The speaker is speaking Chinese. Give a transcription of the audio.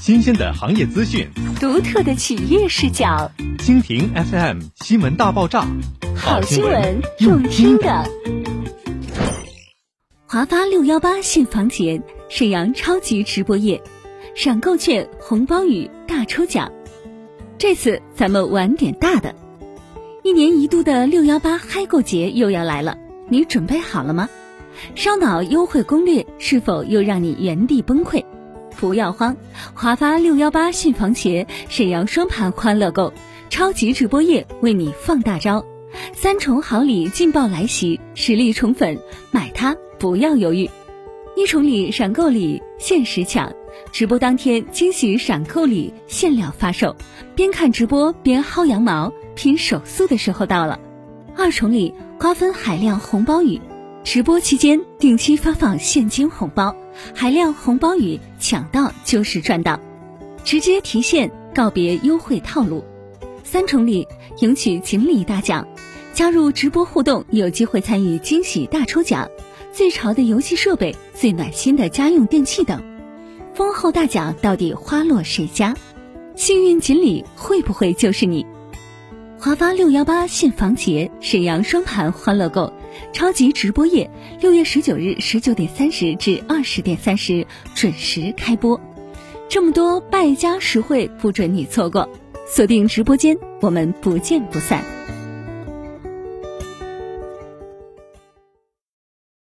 新鲜的行业资讯，独特的企业视角。蜻蜓 FM 新闻大爆炸，好新闻用听的。华发六幺八信房节，沈阳超级直播夜，闪购券、红包雨大抽奖。这次咱们玩点大的，一年一度的六幺八嗨购节又要来了，你准备好了吗？烧脑优惠攻略是否又让你原地崩溃？不要慌，华发六幺八信房节，沈阳双盘欢乐购，超级直播夜为你放大招，三重好礼劲爆来袭，实力宠粉，买它不要犹豫。一重礼闪购礼限时抢，直播当天惊喜闪购礼限量发售，边看直播边薅羊毛拼手速的时候到了。二重礼瓜分海量红包雨。直播期间定期发放现金红包，海量红包雨抢到就是赚到，直接提现告别优惠套路。三重礼赢取锦鲤大奖，加入直播互动有机会参与惊喜大抽奖，最潮的游戏设备、最暖心的家用电器等。丰厚大奖到底花落谁家？幸运锦鲤会不会就是你？华发六幺八现房节，沈阳双盘欢乐购，超级直播夜，六月十九日十九点三十至二十点三十准时开播，这么多败家实惠不准你错过，锁定直播间，我们不见不散。